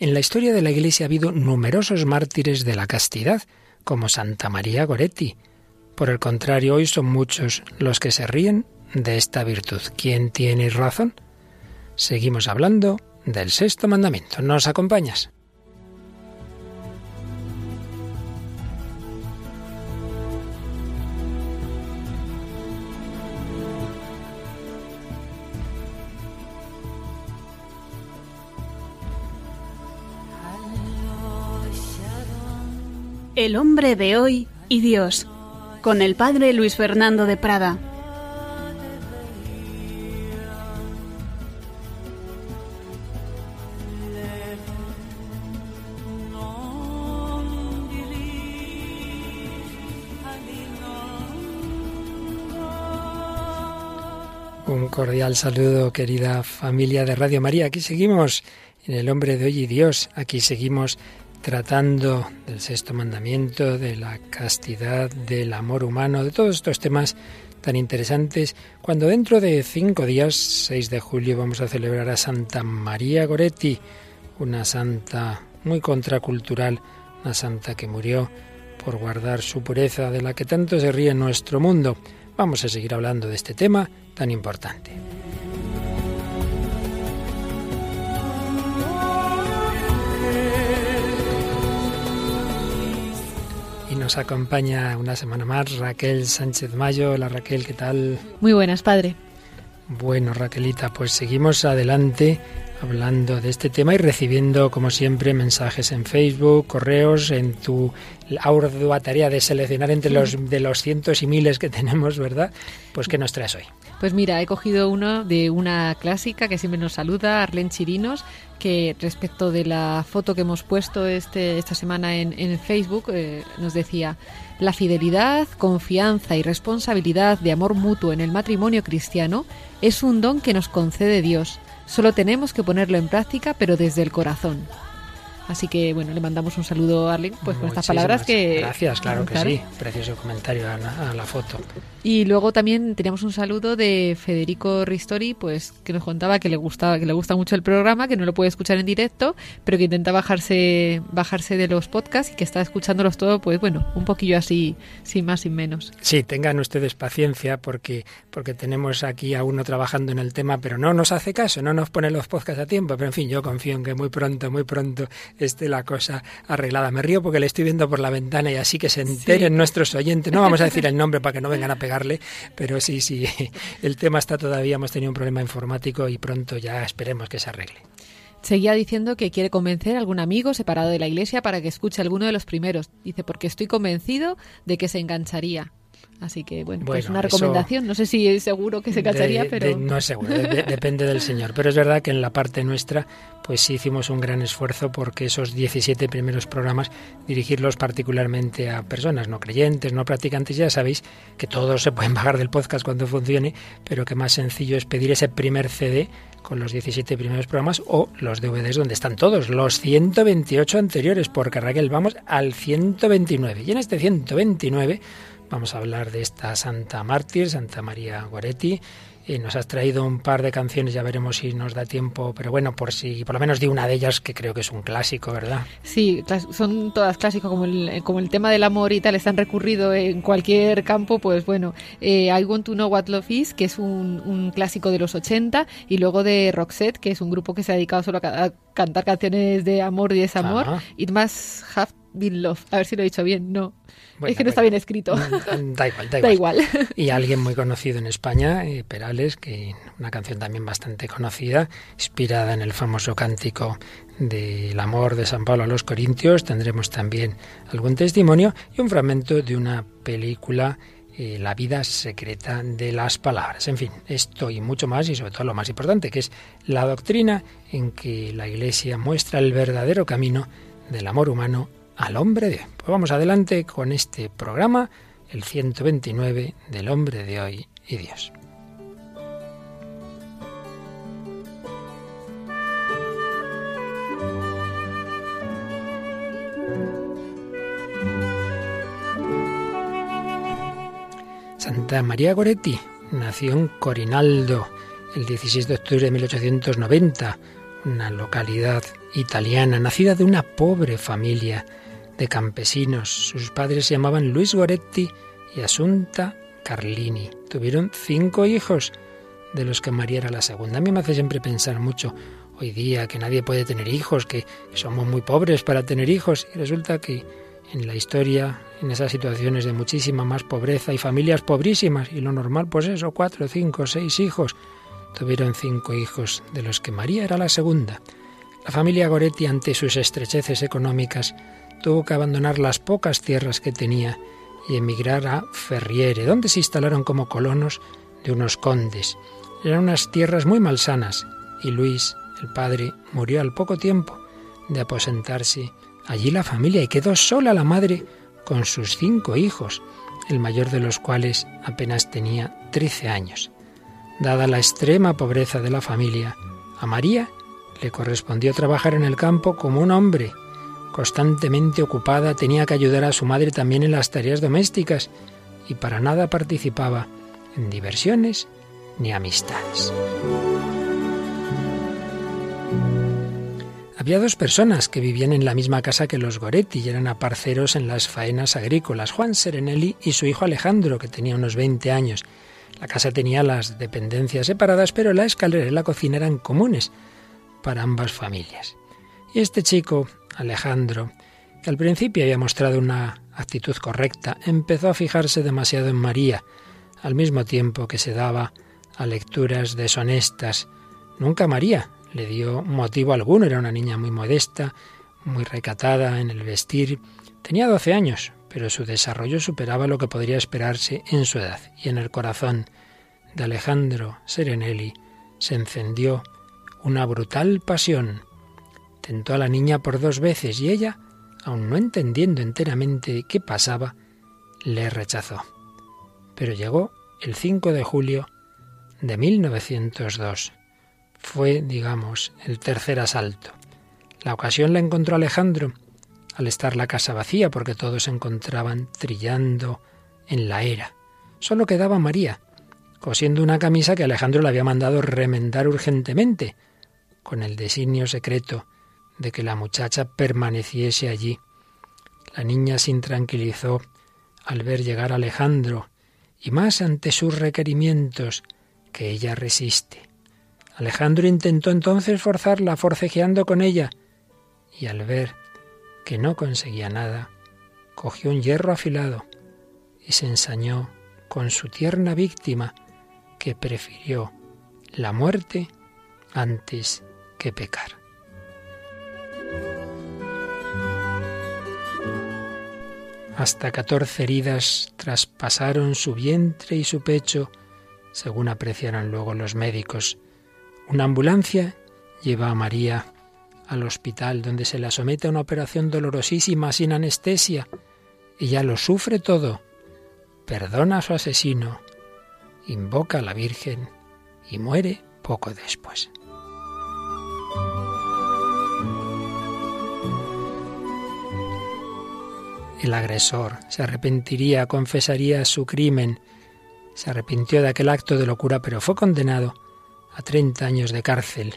En la historia de la Iglesia ha habido numerosos mártires de la castidad, como Santa María Goretti. Por el contrario, hoy son muchos los que se ríen de esta virtud. ¿Quién tiene razón? Seguimos hablando del sexto mandamiento. ¿Nos acompañas? El hombre de hoy y Dios, con el padre Luis Fernando de Prada. Un cordial saludo, querida familia de Radio María. Aquí seguimos en El hombre de hoy y Dios. Aquí seguimos tratando del sexto mandamiento, de la castidad, del amor humano, de todos estos temas tan interesantes, cuando dentro de cinco días, 6 de julio, vamos a celebrar a Santa María Goretti, una santa muy contracultural, una santa que murió por guardar su pureza, de la que tanto se ríe nuestro mundo. Vamos a seguir hablando de este tema tan importante. Nos acompaña una semana más Raquel Sánchez Mayo. Hola Raquel, ¿qué tal? Muy buenas, padre. Bueno, Raquelita, pues seguimos adelante hablando de este tema y recibiendo, como siempre, mensajes en Facebook, correos, en tu ardua tarea de seleccionar entre los de los cientos y miles que tenemos, ¿verdad? Pues ¿qué nos traes hoy? Pues mira, he cogido uno de una clásica que siempre nos saluda, Arlen Chirinos, que respecto de la foto que hemos puesto este, esta semana en, en Facebook, eh, nos decía, la fidelidad, confianza y responsabilidad de amor mutuo en el matrimonio cristiano es un don que nos concede Dios. Solo tenemos que ponerlo en práctica, pero desde el corazón. Así que bueno, le mandamos un saludo a Arlen pues con estas palabras que gracias, claro que sí, precioso comentario a la, foto. Y luego también teníamos un saludo de Federico Ristori, pues que nos contaba que le gustaba, que le gusta mucho el programa, que no lo puede escuchar en directo, pero que intenta bajarse bajarse de los podcasts y que está escuchándolos todo, pues bueno, un poquillo así, sin más sin menos. Sí, tengan ustedes paciencia porque porque tenemos aquí a uno trabajando en el tema, pero no nos hace caso, no nos pone los podcasts a tiempo, pero en fin, yo confío en que muy pronto, muy pronto esté la cosa arreglada. Me río porque le estoy viendo por la ventana y así que se enteren nuestros oyentes. No vamos a decir el nombre para que no vengan a pero sí, sí, el tema está todavía, hemos tenido un problema informático y pronto ya esperemos que se arregle. Seguía diciendo que quiere convencer a algún amigo separado de la iglesia para que escuche alguno de los primeros. Dice, porque estoy convencido de que se engancharía. Así que, bueno, pues una recomendación. No sé si es seguro que se cacharía, pero... no es seguro, depende del Señor. Pero es verdad que en la parte nuestra, pues sí hicimos un gran esfuerzo porque esos 17 primeros programas, dirigirlos particularmente a personas no creyentes, no practicantes. Ya sabéis que todos se pueden bajar del podcast cuando funcione, pero que más sencillo es pedir ese primer CD con los 17 primeros programas o los DVDs donde están todos, los 128 anteriores, porque Raquel, vamos al 129. Y en este 129 Vamos a hablar de esta santa mártir, Santa María Goretti. Y nos has traído un par de canciones, ya veremos si nos da tiempo, pero bueno, por si por lo menos di una de ellas que creo que es un clásico, ¿verdad? Sí, son todas clásicos, como el, como el tema del amor y tal, están recurrido en cualquier campo, pues bueno, eh, I Want to Know What Love Is, que es un, clásico de los 80, y luego de Roxette, que es un grupo que se ha dedicado solo a, cantar canciones de amor y desamor, ah. It Must Have Been Love, a ver si lo he dicho bien, no es que no está bien escrito. Mm, da igual, da igual. Y alguien muy conocido en España, eh, Perales, que una canción también bastante conocida, inspirada en el famoso cántico del amor de San Pablo a los Corintios. Tendremos también algún testimonio y un fragmento de una película eh, la vida secreta de las palabras. En fin, esto y mucho más, y sobre todo lo más importante, que es la doctrina en que la Iglesia muestra el verdadero camino del amor humano al hombre de hoy. Pues vamos adelante con este programa, el 129 del hombre de hoy y Dios. Santa María Goretti nació en Corinaldo el 16 de octubre de 1890 una localidad italiana, nacida de una pobre familia de campesinos. Sus padres se llamaban Luis Goretti y Asunta Carlini. Tuvieron cinco hijos, de los que María era la segunda. A mí me hace siempre pensar mucho hoy día que nadie puede tener hijos, que somos muy pobres para tener hijos. Y resulta que en la historia, en esas situaciones de muchísima más pobreza y familias pobrísimas, y lo normal, pues eso, cuatro, cinco, seis hijos, tuvieron cinco hijos, de los que María era la segunda. La familia Goretti, ante sus estrecheces económicas, tuvo que abandonar las pocas tierras que tenía y emigrar a Ferriere, donde se instalaron como colonos de unos condes. Eran unas tierras muy malsanas y Luis, el padre, murió al poco tiempo de aposentarse allí la familia y quedó sola la madre con sus cinco hijos, el mayor de los cuales apenas tenía trece años. Dada la extrema pobreza de la familia, a María le correspondió trabajar en el campo como un hombre. Constantemente ocupada tenía que ayudar a su madre también en las tareas domésticas y para nada participaba en diversiones ni amistades. Había dos personas que vivían en la misma casa que los Goretti y eran aparceros en las faenas agrícolas, Juan Serenelli y su hijo Alejandro, que tenía unos 20 años. La casa tenía las dependencias separadas, pero la escalera y la cocina eran comunes para ambas familias. Y este chico, Alejandro, que al principio había mostrado una actitud correcta, empezó a fijarse demasiado en María, al mismo tiempo que se daba a lecturas deshonestas. Nunca María le dio motivo alguno, era una niña muy modesta, muy recatada en el vestir. Tenía doce años, pero su desarrollo superaba lo que podría esperarse en su edad, y en el corazón de Alejandro Serenelli se encendió una brutal pasión. Tentó a la niña por dos veces y ella, aun no entendiendo enteramente qué pasaba, le rechazó pero llegó el 5 de julio de 1902. Fue, digamos, el tercer asalto. La ocasión la encontró Alejandro al estar la casa vacía porque todos se encontraban trillando en la era. Solo quedaba María, cosiendo una camisa que Alejandro le había mandado remendar urgentemente, con el designio secreto de que la muchacha permaneciese allí. La niña se intranquilizó al ver llegar a Alejandro y más ante sus requerimientos que ella resiste. Alejandro intentó entonces forzarla, forcejeando con ella, y al ver que no conseguía nada, cogió un hierro afilado y se ensañó con su tierna víctima, que prefirió la muerte antes que pecar. Hasta catorce heridas traspasaron su vientre y su pecho, según apreciaron luego los médicos. Una ambulancia lleva a María al hospital donde se la somete a una operación dolorosísima sin anestesia. Ella lo sufre todo. Perdona a su asesino, invoca a la Virgen y muere poco después. El agresor se arrepentiría, confesaría su crimen, se arrepintió de aquel acto de locura, pero fue condenado a 30 años de cárcel.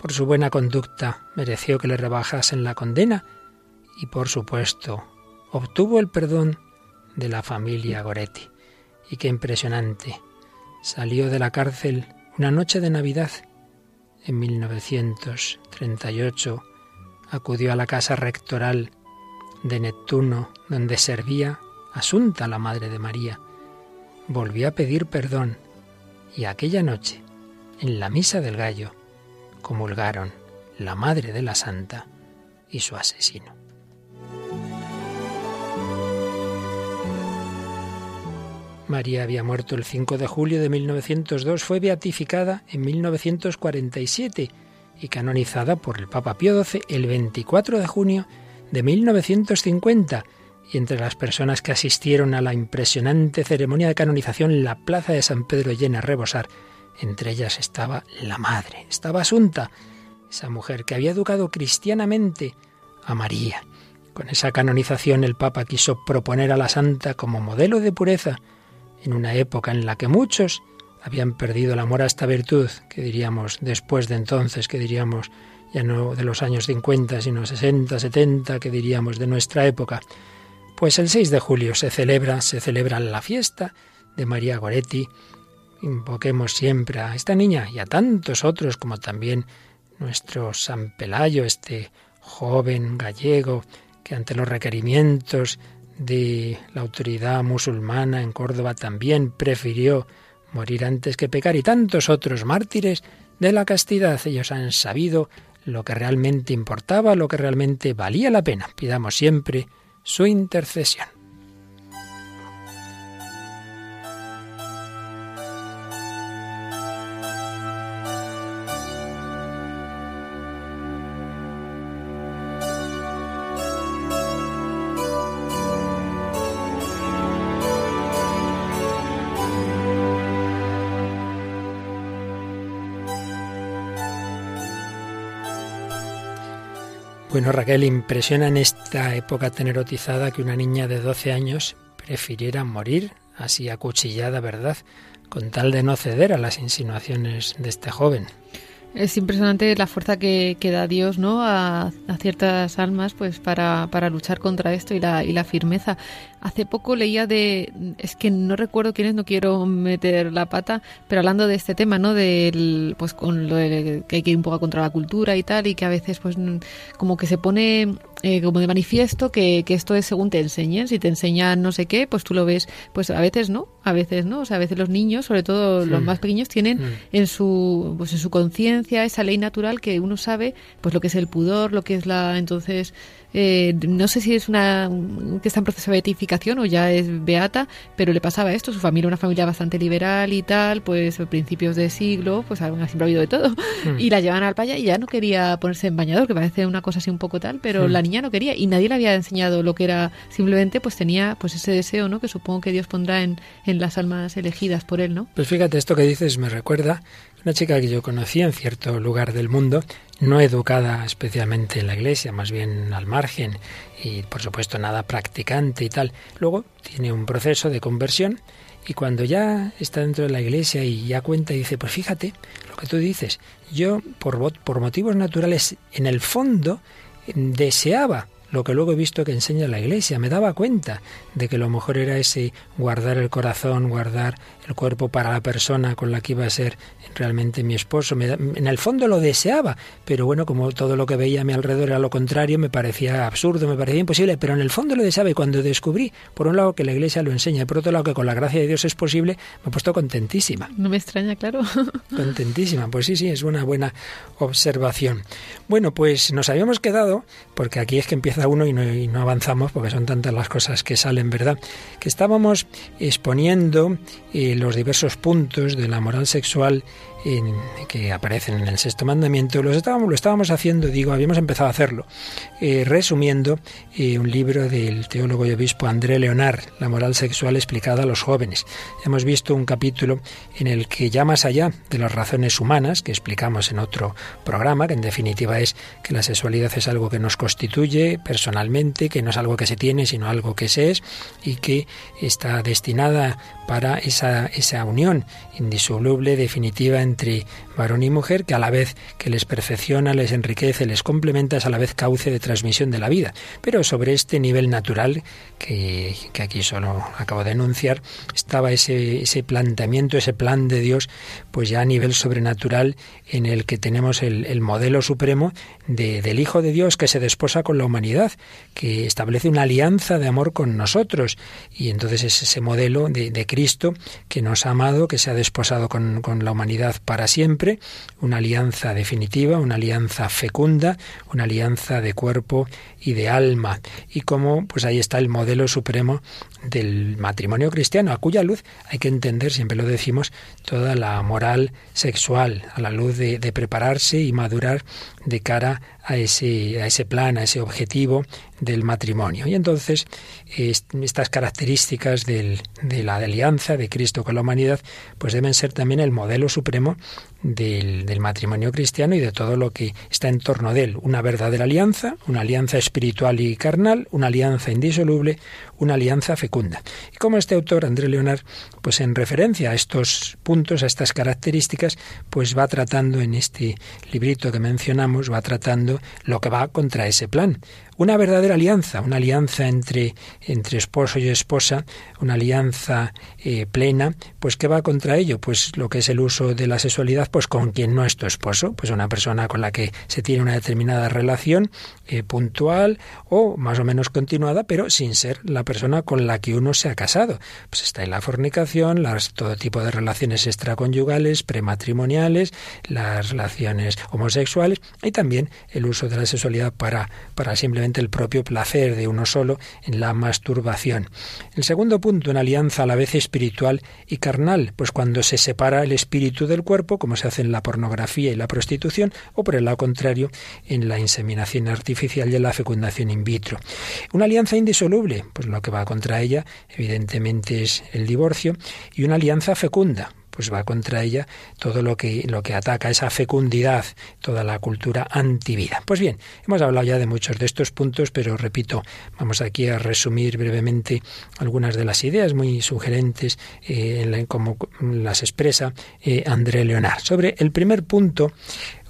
Por su buena conducta mereció que le rebajasen la condena y, por supuesto, obtuvo el perdón de la familia Goretti. Y qué impresionante. Salió de la cárcel una noche de Navidad. En 1938 acudió a la casa rectoral de Neptuno, donde servía Asunta, la Madre de María. Volvió a pedir perdón y aquella noche, en la misa del gallo, comulgaron la Madre de la Santa y su asesino. María había muerto el 5 de julio de 1902, fue beatificada en 1947 y canonizada por el Papa Pío XII el 24 de junio de 1950 y entre las personas que asistieron a la impresionante ceremonia de canonización la plaza de San Pedro llena a rebosar. Entre ellas estaba la madre, estaba Asunta, esa mujer que había educado cristianamente a María. Con esa canonización el Papa quiso proponer a la santa como modelo de pureza en una época en la que muchos habían perdido el amor a esta virtud, que diríamos después de entonces, que diríamos ya no de los años 50, sino 60, 70, que diríamos de nuestra época. Pues el 6 de julio se celebra, se celebra la fiesta de María Goretti. Invoquemos siempre a esta niña y a tantos otros como también nuestro San Pelayo, este joven gallego que ante los requerimientos de la autoridad musulmana en Córdoba también prefirió morir antes que pecar y tantos otros mártires de la castidad. Ellos han sabido lo que realmente importaba, lo que realmente valía la pena. Pidamos siempre su intercesión. Bueno, Raquel, impresiona en esta época tan erotizada que una niña de 12 años prefiriera morir así acuchillada, ¿verdad? Con tal de no ceder a las insinuaciones de este joven. Es impresionante la fuerza que, da Dios ¿no? A, a, ciertas almas pues para, luchar contra esto y la, y la firmeza. Hace poco leía de, es que no recuerdo quién es, no quiero meter la pata, pero hablando de este tema, ¿no? Del, pues con lo de que hay que ir un poco contra la cultura y tal, y que a veces pues como que se pone eh, como de manifiesto que, que, esto es según te enseñen. Si te enseñan no sé qué, pues tú lo ves, pues a veces no, a veces no. O sea, a veces los niños, sobre todo los más pequeños, tienen en su, pues en su conciencia esa ley natural que uno sabe, pues lo que es el pudor, lo que es la, entonces, eh, no sé si es una que está en proceso de beatificación o ya es beata, pero le pasaba esto, su familia una familia bastante liberal y tal, pues a principios de siglo, pues siempre ha habido de todo, y la llevan al paya y ya no quería ponerse en bañador, que parece una cosa así un poco tal, pero la niña no quería. Y nadie le había enseñado lo que era, simplemente pues tenía pues ese deseo, ¿no? Que supongo que Dios pondrá en, en las almas elegidas por él, ¿no? Pues fíjate, esto que dices me recuerda una chica que yo conocí en cierto lugar del mundo, no educada especialmente en la iglesia, más bien al margen y por supuesto nada practicante y tal. Luego tiene un proceso de conversión y cuando ya está dentro de la iglesia y ya cuenta y dice, pues fíjate lo que tú dices, yo por, por motivos naturales en el fondo deseaba lo que luego he visto que enseña la Iglesia. Me daba cuenta de que lo mejor era ese guardar el corazón, guardar el cuerpo para la persona con la que iba a ser realmente mi esposo. en el fondo lo deseaba, pero bueno, como todo lo que veía a mi alrededor era lo contrario, me parecía absurdo, me parecía imposible, pero en el fondo lo deseaba y cuando descubrí, por un lado, que la Iglesia lo enseña y por otro lado, que con la gracia de Dios es posible, me he puesto contentísima. No me extraña, claro. Contentísima, pues sí, sí, es una buena observación. Bueno, pues nos habíamos quedado, porque aquí es que empieza uno y no, y no avanzamos, porque son tantas las cosas que salen, ¿verdad? Que estábamos exponiendo eh, los diversos puntos de la moral sexual en, que aparecen en el sexto mandamiento, los estábamos, lo estábamos haciendo, digo, habíamos empezado a hacerlo, eh, resumiendo eh, un libro del teólogo y obispo André Leonard, La moral sexual explicada a los jóvenes. Hemos visto un capítulo en el que ya más allá de las razones humanas, que explicamos en otro programa, que en definitiva es que la sexualidad es algo que nos constituye personalmente, que no es algo que se tiene, sino algo que se es, y que está destinada para esa, esa unión indisoluble, definitiva entre varón y mujer, que a la vez que les perfecciona, les enriquece, les complementa, es a la vez cauce de transmisión de la vida. Pero sobre este nivel natural, que, que aquí solo acabo de enunciar, estaba ese, ese planteamiento, ese plan de Dios, pues ya a nivel sobrenatural, en el que tenemos el, el modelo supremo de, del Hijo de Dios que se desposa con la humanidad, que establece una alianza de amor con nosotros. Y entonces es ese modelo de, de Cristo que nos ha amado, que se ha desposado con, con la humanidad para siempre, una alianza definitiva, una alianza fecunda, una alianza de cuerpo y de alma. Y como pues ahí está el modelo supremo del matrimonio cristiano, a cuya luz hay que entender, siempre lo decimos, toda la moral sexual, a la luz de, de prepararse y madurar de cara a ese, a ese plan, a ese objetivo del matrimonio. Y entonces estas características del, de la alianza de Cristo con la humanidad, pues deben ser también el modelo supremo del, matrimonio cristiano y de todo lo que está en torno de él. Una verdadera alianza, una alianza espiritual y carnal, una alianza indisoluble, una alianza fecunda. Y como este autor, André Leonard, pues en referencia a estos puntos, a estas características, pues va tratando en este librito que mencionamos, va tratando lo que va contra ese plan. Una verdadera alianza, una alianza entre, entre esposo y esposa, una alianza eh, plena, pues ¿qué va contra ello? Pues lo que es el uso de la sexualidad, pues con quien no es tu esposo, pues una persona con la que se tiene una determinada relación eh, puntual o más o menos continuada, pero sin ser la persona con la que uno se ha casado. Pues está en la fornicación, las, todo tipo de relaciones extraconyugales, prematrimoniales, las relaciones homosexuales y también el uso de la sexualidad para, para simplemente el propio placer de uno solo en la masturbación. El segundo punto, una alianza a la vez espiritual y carnal, pues cuando se separa el espíritu del cuerpo, como se hace en la pornografía y la prostitución, o por el lado contrario, en la inseminación artificial y en la fecundación in vitro. Una alianza indisoluble, pues lo que va contra ella, evidentemente, es el divorcio, y una alianza fecunda, pues va contra ella todo lo que, lo que ataca esa fecundidad, toda la cultura antivida. Pues bien, hemos hablado ya de muchos de estos puntos, pero repito, vamos aquí a resumir brevemente algunas de las ideas muy sugerentes eh, como las expresa eh, André Leonard. Sobre el primer punto,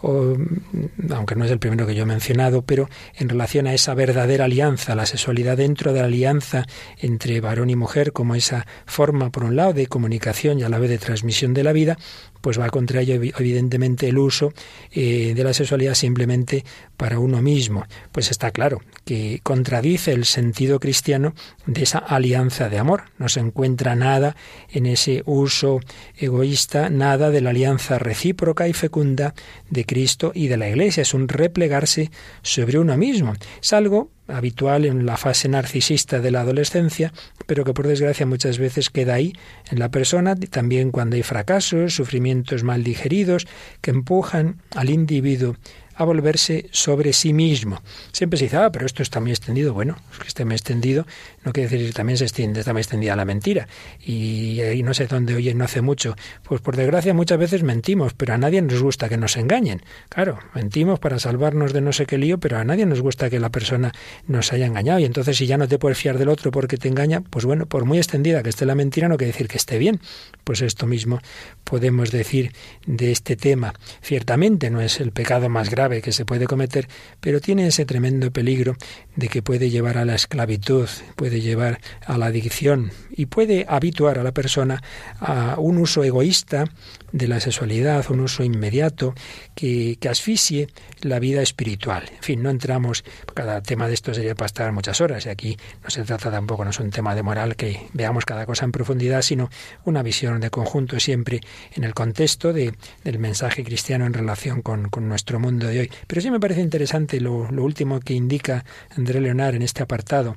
aunque no es el primero que yo he mencionado, pero en relación a esa verdadera alianza, la sexualidad dentro de la alianza entre varón y mujer, como esa forma, por un lado, de comunicación y a la vez de transmisión de la vida, pues va contra ello evidentemente el uso eh, de la sexualidad simplemente para uno mismo. Pues está claro que contradice el sentido cristiano de esa alianza de amor. No se encuentra nada en ese uso egoísta, nada de la alianza recíproca y fecunda de Cristo y de la Iglesia. Es un replegarse sobre uno mismo. Es algo habitual en la fase narcisista de la adolescencia, pero que por desgracia muchas veces queda ahí en la persona, también cuando hay fracasos, sufrimientos mal digeridos, que empujan al individuo a volverse sobre sí mismo. Siempre se dice, ah, pero esto está muy extendido. Bueno, es que esté muy extendido no quiere decir que también se extiende, está muy extendida la mentira. Y, y no sé dónde oye no hace mucho. Pues por desgracia muchas veces mentimos, pero a nadie nos gusta que nos engañen. Claro, mentimos para salvarnos de no sé qué lío, pero a nadie nos gusta que la persona nos haya engañado. Y entonces si ya no te puedes fiar del otro porque te engaña, pues bueno, por muy extendida que esté la mentira, no quiere decir que esté bien. Pues esto mismo podemos decir de este tema. Ciertamente no es el pecado más grave que se puede cometer, pero tiene ese tremendo peligro de que puede llevar a la esclavitud, puede llevar a la adicción y puede habituar a la persona a un uso egoísta de la sexualidad, un uso inmediato que, asfixie la vida espiritual. En fin, no entramos, cada tema de esto sería para estar muchas horas y aquí no se trata tampoco, no es un tema de moral que veamos cada cosa en profundidad, sino una visión de conjunto siempre en el contexto de, del mensaje cristiano en relación con, con, nuestro mundo de hoy. Pero sí me parece interesante lo, lo último que indica André Leonard en este apartado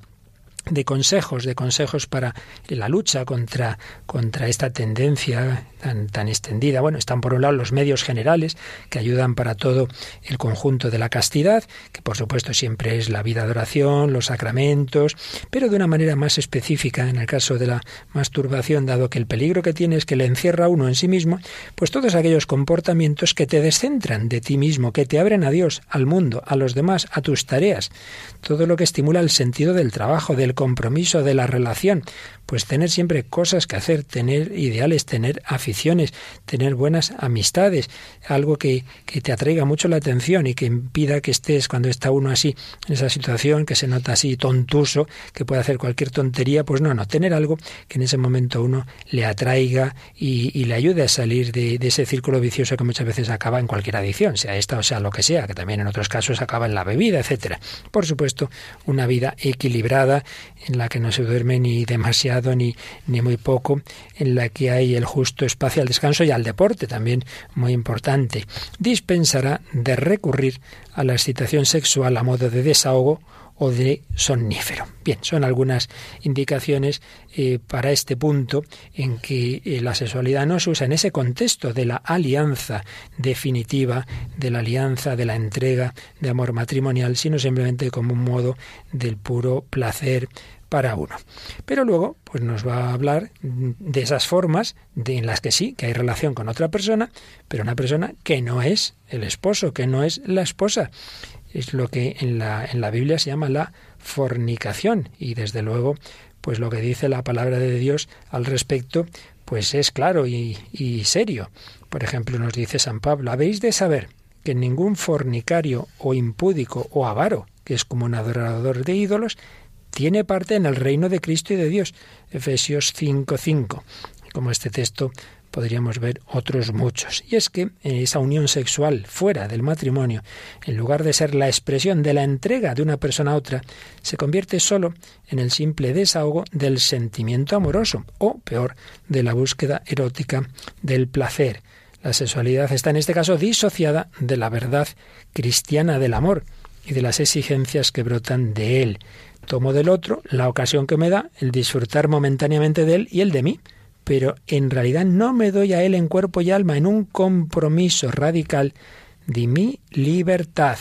de consejos, de consejos para la lucha contra, contra esta tendencia tan, tan extendida. Bueno, están por un lado los medios generales que ayudan para todo el conjunto de la castidad, que por supuesto siempre es la vida de oración, los sacramentos, pero de una manera más específica en el caso de la masturbación, dado que el peligro que tiene es que le encierra uno en sí mismo, pues todos aquellos comportamientos que te descentran de ti mismo, que te abren a Dios, al mundo, a los demás, a tus tareas, todo lo que estimula el sentido del trabajo, del compromiso, de la relación. Pues tener siempre cosas que hacer, tener ideales, tener aficiones, tener buenas amistades, algo que, que te atraiga mucho la atención y que impida que estés cuando está uno así, en esa situación, que se nota así tontuso, que puede hacer cualquier tontería, pues no, no, tener algo que en ese momento uno le atraiga y, le ayude a salir de, de ese círculo vicioso que muchas veces acaba en cualquier adicción, sea esta o sea lo que sea, que también en otros casos acaba en la bebida, etcétera. Por supuesto, una vida equilibrada en la que no se duerme ni demasiado ni, ni muy poco, en la que hay el justo espacio al descanso y al deporte, también muy importante. Dispensará de recurrir a la excitación sexual a modo de desahogo o de somnífero. Bien, son algunas indicaciones eh, para este punto en que eh, la sexualidad no se usa en ese contexto de la alianza definitiva, de la alianza, de la entrega de amor matrimonial, sino simplemente como un modo del puro placer para uno. Pero luego, pues nos va a hablar de esas formas de, en las que sí, que hay relación con otra persona, pero una persona que no es el esposo, que no es la esposa. Es lo que en la, en la Biblia se llama la fornicación. Y desde luego, pues lo que dice la palabra de Dios al respecto, pues es claro y, y serio. Por ejemplo, nos dice San Pablo, habéis de saber que ningún fornicario o impúdico o avaro, que es como un adorador de ídolos, tiene parte en el reino de Cristo y de Dios. Efesios 5:5. Como este texto podríamos ver otros muchos. Y es que esa unión sexual fuera del matrimonio, en lugar de ser la expresión de la entrega de una persona a otra, se convierte solo en el simple desahogo del sentimiento amoroso, o peor, de la búsqueda erótica del placer. La sexualidad está en este caso disociada de la verdad cristiana del amor y de las exigencias que brotan de él. Tomo del otro la ocasión que me da el disfrutar momentáneamente de él y el de mí, pero en realidad no me doy a él en cuerpo y alma en un compromiso radical de mi libertad.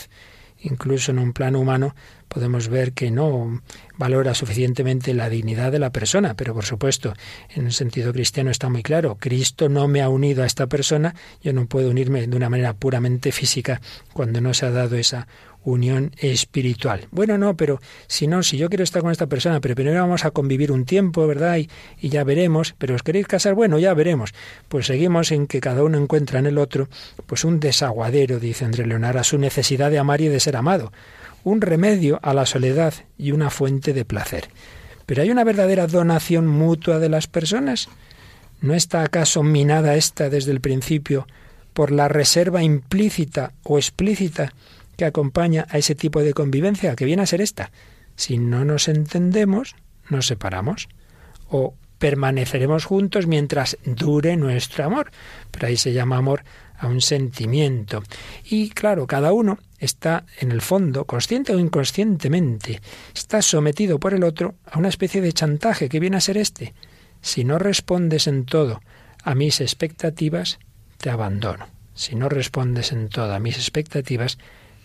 Incluso en un plano humano podemos ver que no valora suficientemente la dignidad de la persona, pero por supuesto, en un sentido cristiano está muy claro, Cristo no me ha unido a esta persona, yo no puedo unirme de una manera puramente física cuando no se ha dado esa unión espiritual. Bueno, no, pero si no, si yo quiero estar con esta persona, pero primero vamos a convivir un tiempo, ¿verdad? Y, y, ya veremos, pero os queréis casar, bueno, ya veremos. Pues seguimos en que cada uno encuentra en el otro, pues un desaguadero, dice André Leonard, a su necesidad de amar y de ser amado, un remedio a la soledad y una fuente de placer. Pero hay una verdadera donación mutua de las personas. ¿No está acaso minada esta desde el principio por la reserva implícita o explícita que acompaña a ese tipo de convivencia, que viene a ser esta. Si no nos entendemos, nos separamos o permaneceremos juntos mientras dure nuestro amor. Pero ahí se llama amor a un sentimiento. Y claro, cada uno está en el fondo, consciente o inconscientemente, está sometido por el otro a una especie de chantaje que viene a ser este. Si no respondes en todo a mis expectativas, te abandono. Si no respondes en todo a mis expectativas,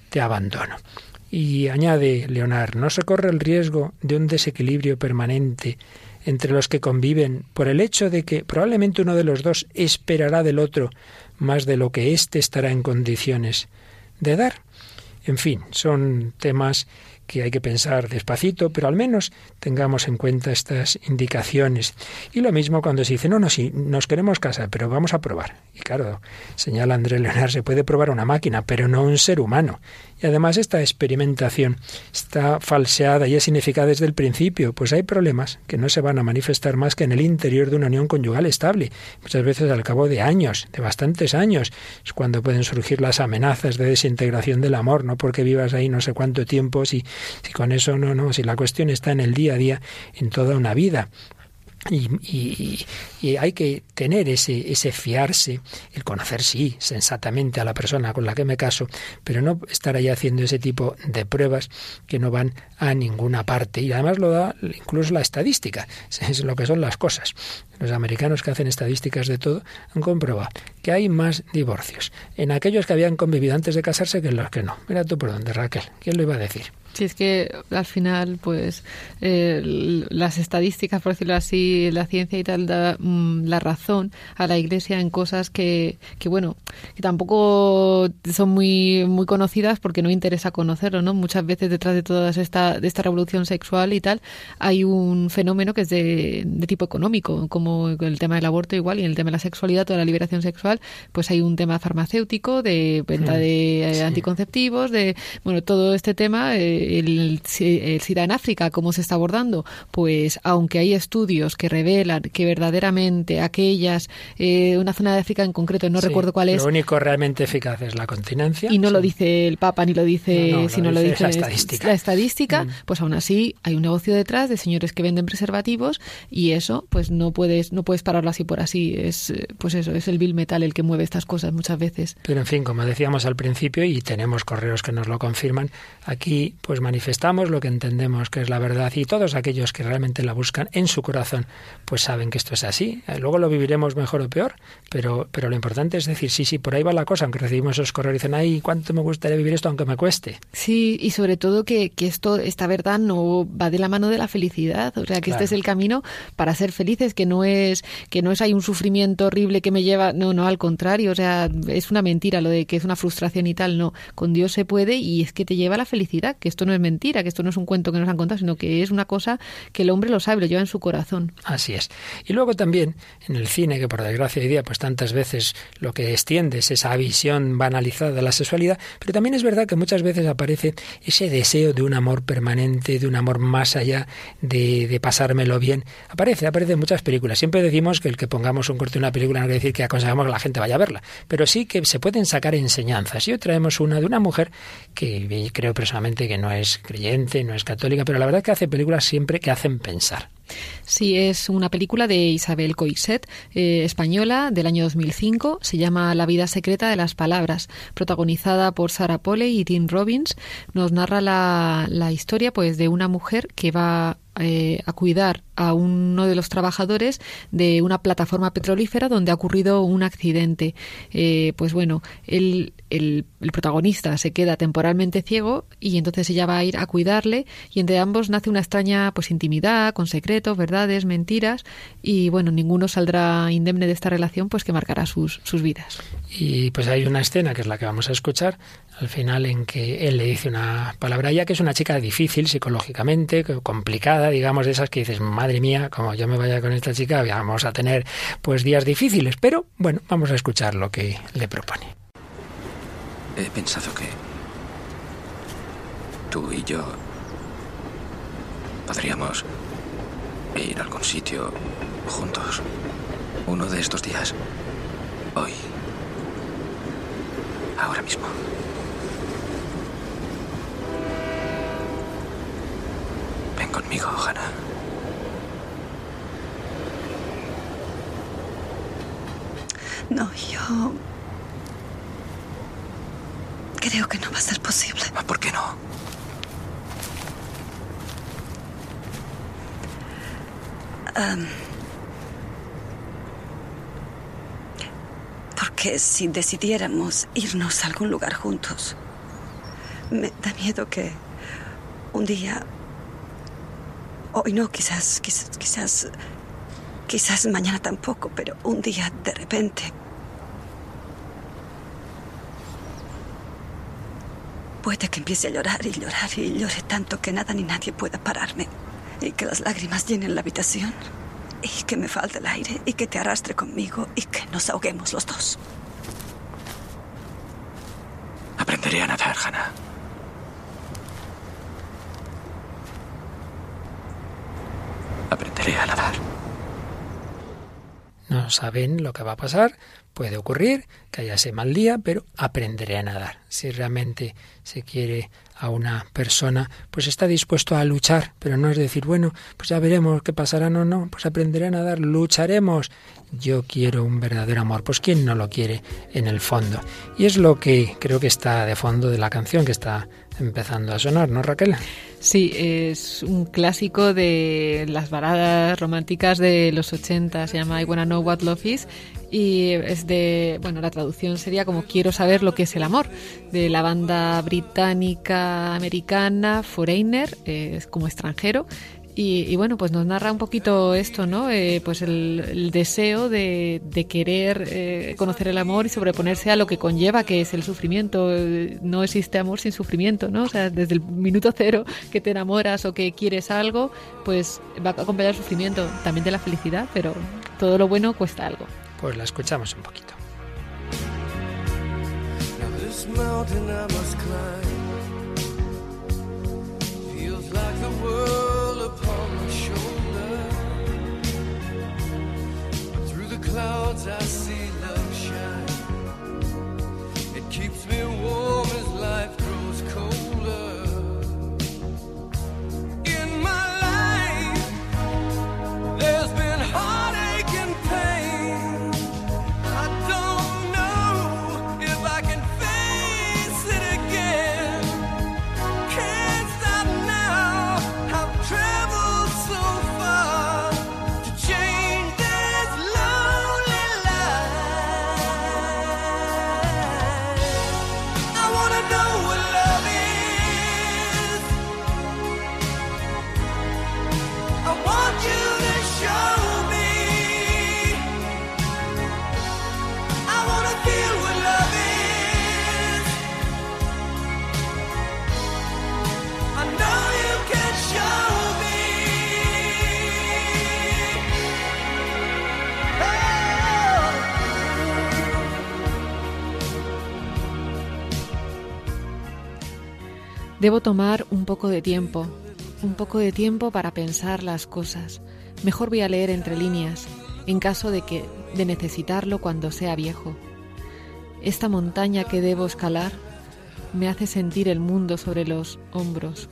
te abandono. Y añade Leonard, no se corre el riesgo de un desequilibrio permanente entre los que conviven por el hecho de que probablemente uno de los dos esperará del otro más de lo que éste estará en condiciones de dar. En fin, son temas que hay que pensar despacito, pero al menos tengamos en cuenta estas indicaciones. Y lo mismo cuando se dice, no, no, sí, nos queremos casar, pero vamos a probar. Y claro, señala André Leonard, se puede probar una máquina, pero no un ser humano. Y además esta experimentación está falseada y es significada desde el principio, pues hay problemas que no se van a manifestar más que en el interior de una unión conyugal estable, muchas veces al cabo de años, de bastantes años, es cuando pueden surgir las amenazas de desintegración del amor, no porque vivas ahí no sé cuánto tiempo, si, si con eso no, no, si la cuestión está en el día a día, en toda una vida. Y, hay que tener ese, ese fiarse, el conocer, sí, sensatamente a la persona con la que me caso, pero no estar ahí haciendo ese tipo de pruebas que no van a ninguna parte. Y además lo da incluso la estadística, es lo que son las cosas. Los americanos que hacen estadísticas de todo han comprobado que hay más divorcios en aquellos que habían convivido antes de casarse que en los que no. Mira tú por dónde, Raquel. ¿Quién lo iba a decir? Sí, es que al final, pues, eh, las estadísticas, por decirlo así, la ciencia y tal, da mm, la razón a la Iglesia en cosas que, que, bueno, que tampoco son muy, muy conocidas porque no interesa conocerlo, ¿no? Muchas veces detrás de toda esta, de esta revolución sexual y tal, hay un fenómeno que es de, de tipo económico, como el tema del aborto igual y el tema de la sexualidad, toda la liberación sexual, pues hay un tema farmacéutico, de venta mm, de sí. anticonceptivos, de, bueno, todo este tema... Eh, el, el, SIDA en África, cómo se está abordando, pues aunque hay estudios que revelan que verdaderamente aquellas, eh, una zona de África en concreto, no sí, recuerdo cuál es. Lo único realmente eficaz es la continencia. Y no lo dice el Papa ni lo dice, no, no, sino lo dice, lo dice la estadística. La estadística mm. Pues aún así hay un negocio detrás de señores que venden preservativos y eso, pues no puedes, no puedes pararlo así por así. Es, pues eso, es el bill metal el que mueve estas cosas muchas veces. Pero en fin, como decíamos al principio, y tenemos correos que nos lo confirman, aquí pues manifestamos lo que entendemos que es la verdad y todos aquellos que realmente la buscan en su corazón, pues saben que esto es así. Eh, luego lo viviremos mejor o peor, pero, pero lo importante es decir, sí, sí, por ahí va la cosa, aunque recibimos esos correos y dicen, ay, cuánto me gustaría vivir esto aunque me cueste. Sí, y sobre todo que, que esto, esta verdad no va de la mano de la felicidad, o sea, que este es el camino para ser felices, que no es que no es hay un sufrimiento horrible que me lleva, no, no, al contrario, o sea, es una mentira lo de que es una frustración y tal, no, con Dios se puede y es que te lleva a la felicidad, que esto no es mentira, que esto no es un cuento que nos han contado, sino que es una cosa que el hombre lo sabe, lo lleva en su corazón. Así es. Y luego también en el cine, que por desgracia hoy día pues tantas veces lo que extiende es esa visión banalizada de la sexualidad, pero también es verdad que muchas veces aparece ese deseo de un amor permanente, de un amor más allá de, de pasármelo bien. Aparece, aparece en muchas películas. Siempre decimos que el que pongamos un corte de una película no quiere decir que aconsejamos que la gente vaya a verla, pero sí que se pueden sacar enseñanzas. Y hoy traemos una de una mujer que creo personalmente que no es creyente, no es católica, pero la verdad que hace películas siempre que hacen pensar. Sí, es una película de Isabel Coixet, eh, española, del año 2005. Se llama La vida secreta de las palabras, protagonizada por Sarah Polley y Tim Robbins. Nos narra la, la historia pues, de una mujer que va eh, a cuidar a uno de los trabajadores de una plataforma petrolífera donde ha ocurrido un accidente. Eh, pues bueno, el, el, protagonista se queda temporalmente ciego y entonces ella va a ir a cuidarle y entre ambos nace una extraña pues intimidad, con secretos, verdades, mentiras y bueno, ninguno saldrá indemne de esta relación pues que marcará sus, sus vidas. Y pues hay una escena que es la que vamos a escuchar al final en que él le dice una palabra a ella que es una chica difícil psicológicamente, complicada, digamos, de esas que dices, madre mía, como yo me vaya con esta chica, vamos a tener pues días difíciles, pero bueno, vamos a escuchar lo que le propone. He pensado que tú y yo podríamos ir a algún sitio juntos uno de estos días. Hoy. Ahora mismo. Ven conmigo, Hannah. No, yo... Creo que no va a ser posible. Ah, ¿Por qué no? Um, porque si decidiéramos irnos a algún lugar juntos, me da miedo que un día, hoy no, quizás, quizás, quizás, quizás mañana tampoco, pero un día de repente puede que empiece a llorar y llorar y llore tanto que nada ni nadie pueda pararme y que las lágrimas llenen la habitación y que me falte el aire y que te arrastre conmigo y que nos ahoguemos los dos. Aprenderé a nadar, Hannah. Aprenderé a nadar. No saben lo que va a pasar, puede ocurrir que haya ese mal día, pero aprenderé a nadar. Si realmente se quiere a una persona, pues está dispuesto a luchar, pero no es decir, bueno, pues ya veremos qué pasará, no, no, pues aprenderé a nadar, lucharemos. Yo quiero un verdadero amor, pues ¿quién no lo quiere en el fondo? Y es lo que creo que está de fondo de la canción que está empezando a sonar, ¿no, Raquel? Sí, es un clásico de las baladas románticas de los 80, se llama I Wanna Know What Love Is y es de, bueno, la traducción sería como Quiero saber lo que es el amor, de la banda británica americana Foreigner, eh, como extranjero, y, bueno, pues nos narra un poquito esto, ¿no? Eh, pues el, deseo de, de querer eh, conocer el amor y sobreponerse a lo que conlleva, que es el sufrimiento. No existe amor sin sufrimiento, ¿no? O sea, desde el minuto cero que te enamoras o que quieres algo, pues va a acompañar el sufrimiento, también de la felicidad, pero todo lo bueno cuesta algo. Pues la escuchamos un poquito. Clouds I see love shine. It keeps me warm as life Debo tomar un poco de tiempo, un poco de tiempo para pensar las cosas. Mejor voy a leer entre líneas, en caso de que de necesitarlo cuando sea viejo. Esta montaña que debo escalar me hace sentir el mundo sobre los hombros.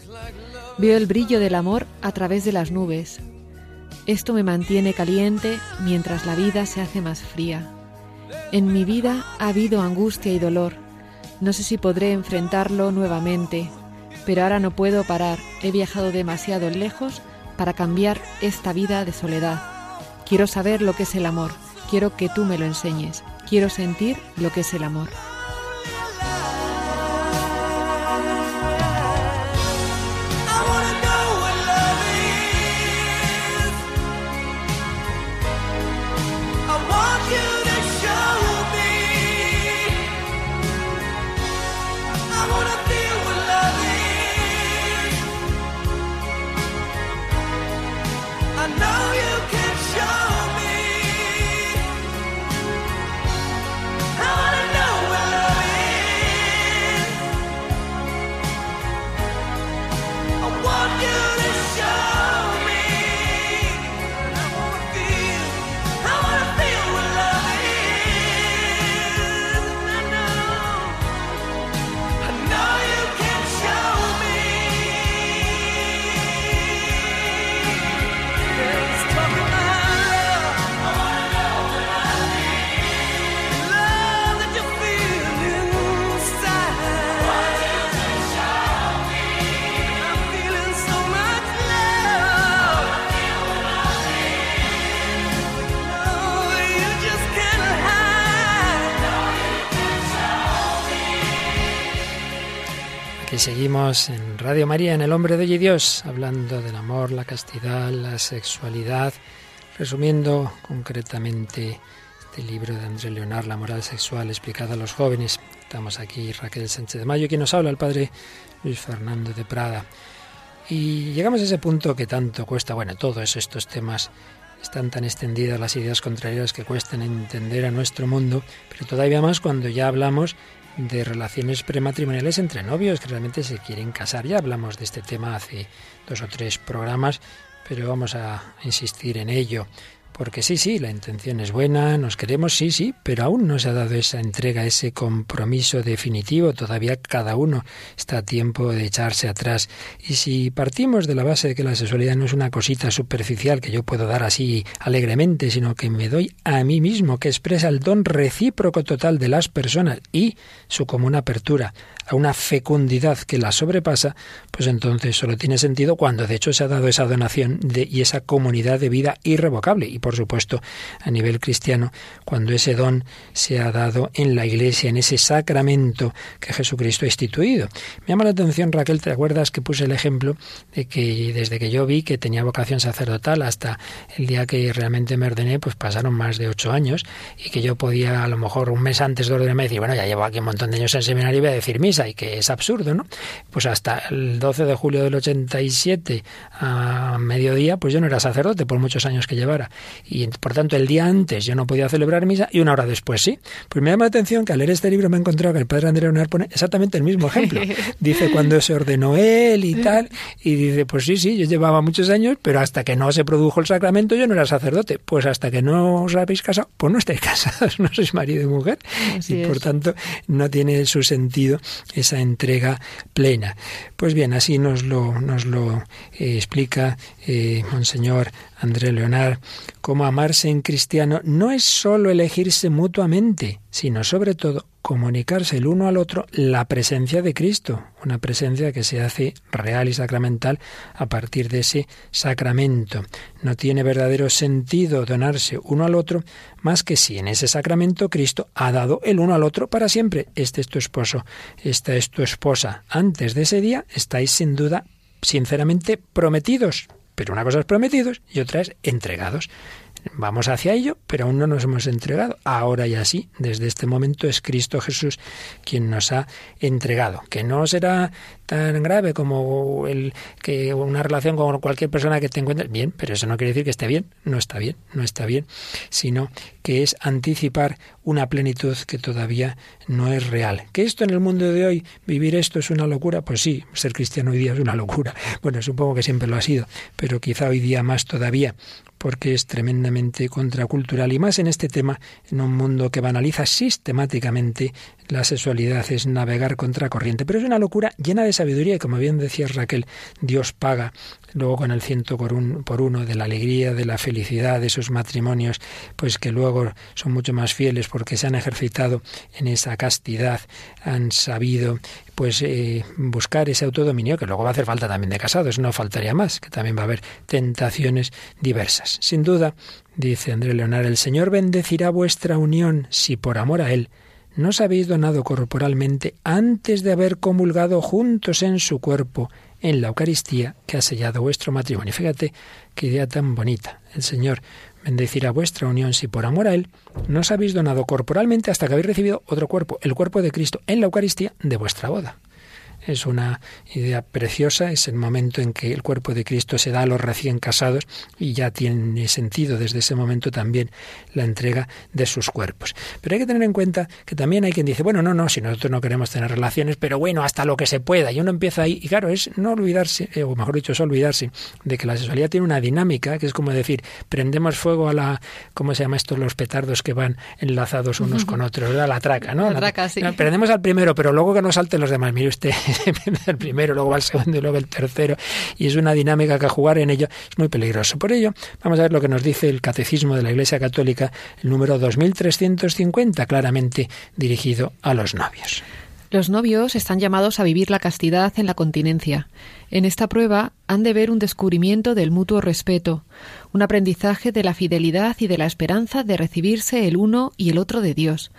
Veo el brillo del amor a través de las nubes. Esto me mantiene caliente mientras la vida se hace más fría. En mi vida ha habido angustia y dolor. No sé si podré enfrentarlo nuevamente, pero ahora no puedo parar. He viajado demasiado lejos para cambiar esta vida de soledad. Quiero saber lo que es el amor. Quiero que tú me lo enseñes. Quiero sentir lo que es el amor. Seguimos en Radio María, en El Hombre de Hoy y Dios, hablando del amor, la castidad, la sexualidad, resumiendo concretamente este libro de André Leonard, La moral sexual explicada a los jóvenes. Estamos aquí Raquel Sánchez de Mayo, quien nos habla, el padre Luis Fernando de Prada. Y llegamos a ese punto que tanto cuesta, bueno, todos estos temas están tan extendidas las ideas contrarias que cuestan entender a nuestro mundo, pero todavía más cuando ya hablamos de relaciones prematrimoniales entre novios que realmente se quieren casar. Ya hablamos de este tema hace dos o tres programas, pero vamos a insistir en ello. Porque sí, sí, la intención es buena, nos queremos, sí, sí, pero aún no se ha dado esa entrega, ese compromiso definitivo. Todavía cada uno está a tiempo de echarse atrás. Y si partimos de la base de que la sexualidad no es una cosita superficial que yo puedo dar así alegremente, sino que me doy a mí mismo, que expresa el don recíproco total de las personas y su común apertura a una fecundidad que la sobrepasa, pues entonces solo tiene sentido cuando de hecho se ha dado esa donación de, y esa comunidad de vida irrevocable. Y por supuesto, a nivel cristiano, cuando ese don se ha dado en la iglesia, en ese sacramento que Jesucristo ha instituido. Me llama la atención, Raquel, ¿te acuerdas que puse el ejemplo de que desde que yo vi que tenía vocación sacerdotal hasta el día que realmente me ordené, pues pasaron más de ocho años y que yo podía a lo mejor un mes antes de ordenarme decir, bueno, ya llevo aquí un montón de años en seminario y voy a decir y que es absurdo, ¿no? Pues hasta el 12 de julio del 87 a mediodía, pues yo no era sacerdote por muchos años que llevara. Y por tanto, el día antes yo no podía celebrar misa y una hora después sí. Pues me llama la atención que al leer este libro me he encontrado que el padre Andrés Leonard pone exactamente el mismo ejemplo. Dice cuando se ordenó él y tal, y dice, pues sí, sí, yo llevaba muchos años, pero hasta que no se produjo el sacramento yo no era sacerdote. Pues hasta que no os habéis casado, pues no estáis casados, no sois marido y mujer. y por tanto no tiene su sentido esa entrega plena. Pues bien, así nos lo, nos lo eh, explica eh, Monseñor André Leonard, cómo amarse en cristiano no es sólo elegirse mutuamente, sino sobre todo comunicarse el uno al otro la presencia de Cristo, una presencia que se hace real y sacramental a partir de ese sacramento. No tiene verdadero sentido donarse uno al otro más que si en ese sacramento Cristo ha dado el uno al otro para siempre. Este es tu esposo, esta es tu esposa. Antes de ese día estáis sin duda sinceramente prometidos, pero una cosa es prometidos y otra es entregados. Vamos hacia ello, pero aún no nos hemos entregado. Ahora y así, desde este momento es Cristo Jesús quien nos ha entregado. Que no será tan grave como el que una relación con cualquier persona que te encuentres. Bien, pero eso no quiere decir que esté bien. No está bien, no está bien. Sino que es anticipar una plenitud que todavía no es real. ¿Que esto en el mundo de hoy, vivir esto es una locura? Pues sí, ser cristiano hoy día es una locura. Bueno, supongo que siempre lo ha sido, pero quizá hoy día más todavía porque es tremendamente contracultural y más en este tema, en un mundo que banaliza sistemáticamente la sexualidad, es navegar contra corriente. Pero es una locura llena de sabiduría y como bien decía Raquel, Dios paga luego con el ciento por, por uno de la alegría, de la felicidad de esos matrimonios, pues que luego son mucho más fieles porque se han ejercitado en esa castidad, han sabido pues eh, buscar ese autodominio que luego va a hacer falta también de casados, no faltaría más, que también va a haber tentaciones diversas. Sin duda, dice André Leonard, el Señor bendecirá vuestra unión si por amor a Él no os habéis donado corporalmente antes de haber comulgado juntos en su cuerpo en la Eucaristía que ha sellado vuestro matrimonio. Fíjate qué idea tan bonita. El Señor bendecirá vuestra unión si por amor a Él no os habéis donado corporalmente hasta que habéis recibido otro cuerpo, el cuerpo de Cristo, en la Eucaristía de vuestra boda es una idea preciosa, es el momento en que el cuerpo de Cristo se da a los recién casados y ya tiene sentido desde ese momento también la entrega de sus cuerpos. Pero hay que tener en cuenta que también hay quien dice, bueno, no, no, si nosotros no queremos tener relaciones, pero bueno, hasta lo que se pueda. Y uno empieza ahí, y claro, es no olvidarse, eh, o mejor dicho, es olvidarse de que la sexualidad tiene una dinámica, que es como decir, prendemos fuego a la, ¿cómo se llama esto? Los petardos que van enlazados unos con otros, a la traca, ¿no? La traca, sí. Prendemos al primero, pero luego que no salten los demás. Mire usted, el primero, luego va el segundo y luego el tercero. Y es una dinámica que jugar en ello es muy peligroso. Por ello, vamos a ver lo que nos dice el Catecismo de la Iglesia Católica, el número 2350, claramente dirigido a los novios. Los novios están llamados a vivir la castidad en la continencia. En esta prueba han de ver un descubrimiento del mutuo respeto, un aprendizaje de la fidelidad y de la esperanza de recibirse el uno y el otro de Dios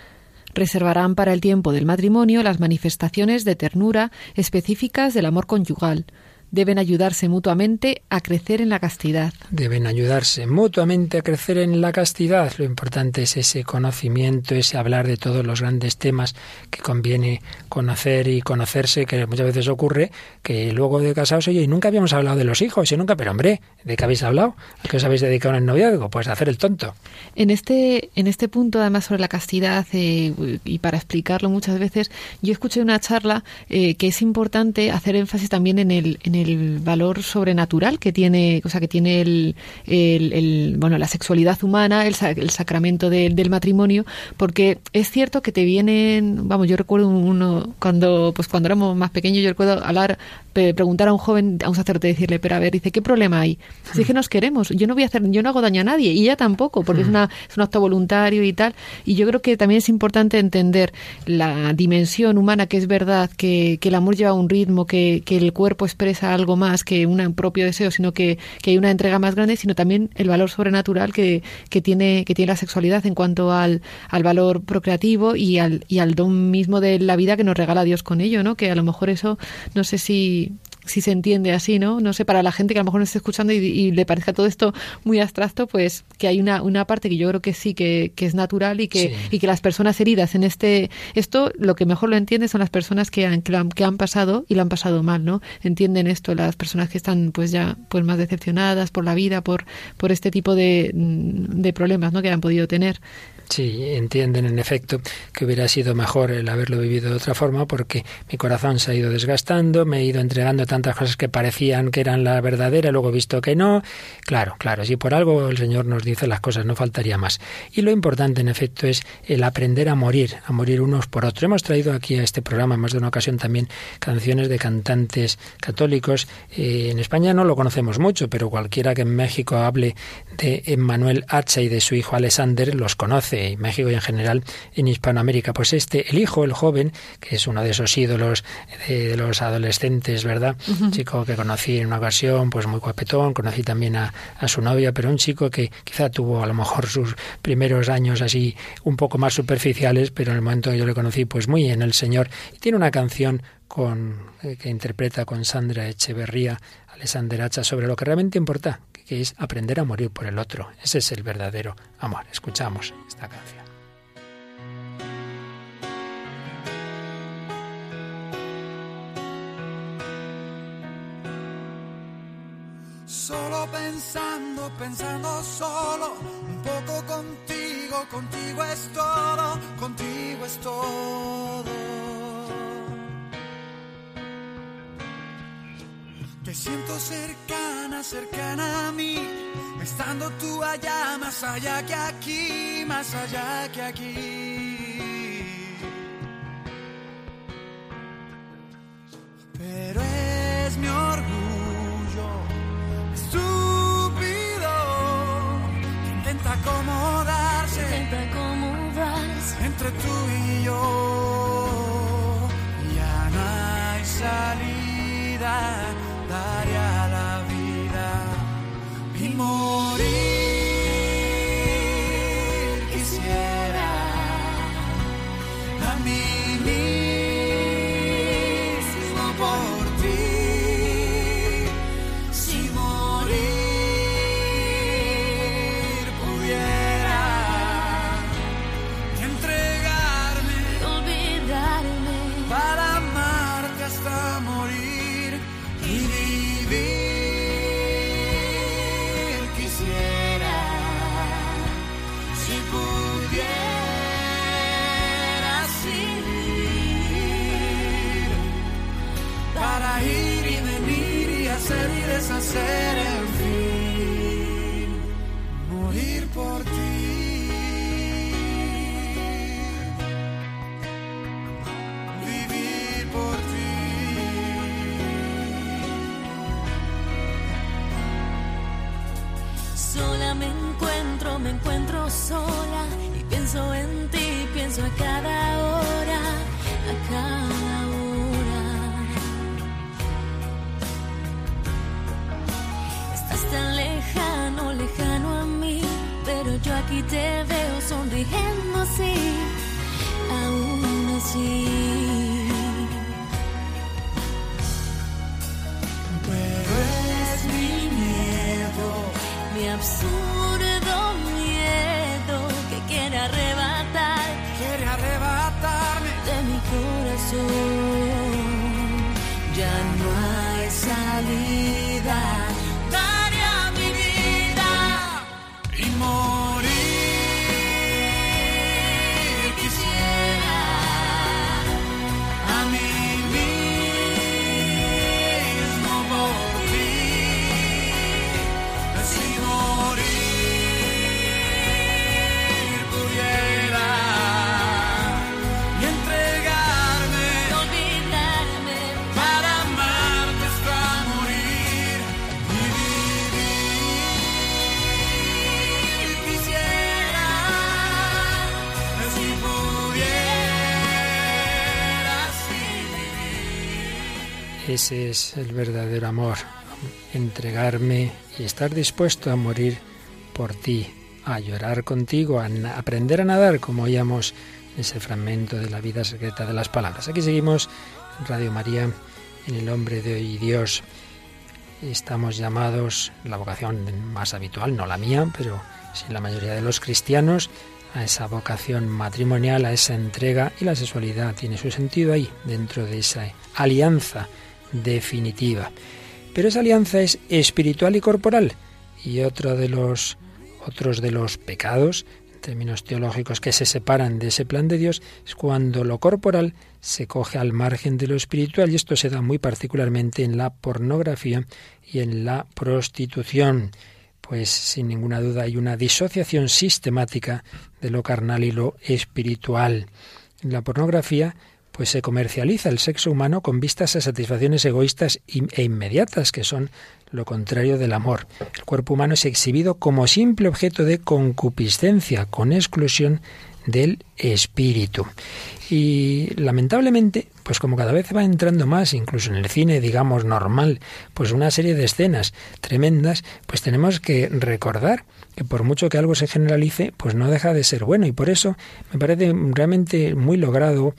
reservarán para el tiempo del matrimonio las manifestaciones de ternura específicas del amor conyugal, deben ayudarse mutuamente a crecer en la castidad. Deben ayudarse mutuamente a crecer en la castidad. Lo importante es ese conocimiento, ese hablar de todos los grandes temas que conviene conocer y conocerse, que muchas veces ocurre que luego de casados, oye, y nunca habíamos hablado de los hijos, y nunca, pero hombre, ¿de qué habéis hablado? ¿A qué os habéis dedicado en el noviazgo? Pues a hacer el tonto. En este, en este punto, además, sobre la castidad, eh, y para explicarlo muchas veces, yo escuché una charla eh, que es importante hacer énfasis también en el el valor sobrenatural que tiene, o sea, que tiene el, el, bueno, la sexualidad humana, el, el sacramento del matrimonio, porque es cierto que te vienen, vamos, yo recuerdo uno cuando, pues cuando éramos más pequeños, yo recuerdo hablar, preguntar a un joven, a un sacerdote, decirle, pero a ver, dice, ¿qué problema hay? Si es que nos queremos, yo no voy a hacer, yo no hago daño a nadie, y ella tampoco, porque es, una, es un acto voluntario y tal, y yo creo que también es importante entender la dimensión humana, que es verdad, que, que el amor lleva un ritmo, que, que el cuerpo expresa algo más que un propio deseo, sino que, que, hay una entrega más grande, sino también el valor sobrenatural que, que, tiene, que tiene la sexualidad en cuanto al, al valor procreativo y al, y al don mismo de la vida que nos regala Dios con ello, ¿no? Que a lo mejor eso, no sé si, si se entiende así, ¿no? No sé, para la gente que a lo mejor nos esté escuchando y, le parezca todo esto muy abstracto, pues que hay una, una parte que yo creo que sí, que, que es natural y que, y que las personas heridas en este... Esto lo que mejor lo entienden son las personas que han, que, han, que han pasado y lo han pasado mal, ¿no? Entienden esto, las personas que están pues ya pues más decepcionadas por la vida, por, por este tipo de, de problemas, ¿no? Que han podido tener. Sí, entienden en efecto que hubiera sido mejor el haberlo vivido de otra forma porque mi corazón se ha ido desgastando, me he ido entregando tantas cosas que parecían que eran la verdadera, luego he visto que no. Claro, claro, si por algo el Señor nos dice las cosas, no faltaría más. Y lo importante en efecto es el aprender a morir, a morir unos por otros. Hemos traído aquí a este programa más de una ocasión también canciones de cantantes católicos. Eh, en España no lo conocemos mucho, pero cualquiera que en México hable de Emmanuel Hacha y de su hijo Alexander los conoce en México y en general en Hispanoamérica. Pues este, el hijo, el joven, que es uno de esos ídolos de, los adolescentes, ¿verdad? Un chico que conocí en una ocasión, pues muy guapetón, conocí también a, a su novia, pero un chico que quizá tuvo a lo mejor sus primeros años así un poco más superficiales, pero en el momento que yo le conocí, pues muy en el Señor. Y tiene una canción con, eh, que interpreta con Sandra Echeverría Alexander Hacha sobre lo que realmente importa, que es aprender a morir por el otro. Ese es el verdadero amor. Escuchamos esta canción. Solo pensando, pensando solo, un poco contigo, contigo es todo, contigo es todo. Siento cercana, cercana a mí, estando tú allá, más allá que aquí, más allá que aquí. Pero es mi orgullo, estúpido, que intenta acomodarse, intenta acomodarse entre tú y yo. Ese es el verdadero amor, entregarme y estar dispuesto a morir por ti, a llorar contigo, a aprender a nadar, como oíamos ese fragmento de la vida secreta de las palabras. Aquí seguimos Radio María, en el hombre de hoy Dios. Estamos llamados, la vocación más habitual, no la mía, pero sí la mayoría de los cristianos, a esa vocación matrimonial, a esa entrega y la sexualidad tiene su sentido ahí, dentro de esa alianza definitiva. Pero esa alianza es espiritual y corporal. Y otro de los otros de los pecados, en términos teológicos, que se separan de ese plan de Dios, es cuando lo corporal se coge al margen de lo espiritual. Y esto se da muy particularmente en la pornografía y en la prostitución. Pues sin ninguna duda hay una disociación sistemática de lo carnal y lo espiritual. En la pornografía pues se comercializa el sexo humano con vistas a satisfacciones egoístas e inmediatas, que son lo contrario del amor. El cuerpo humano es exhibido como simple objeto de concupiscencia, con exclusión del espíritu. Y lamentablemente, pues como cada vez va entrando más, incluso en el cine, digamos, normal, pues una serie de escenas tremendas, pues tenemos que recordar que por mucho que algo se generalice, pues no deja de ser bueno. Y por eso me parece realmente muy logrado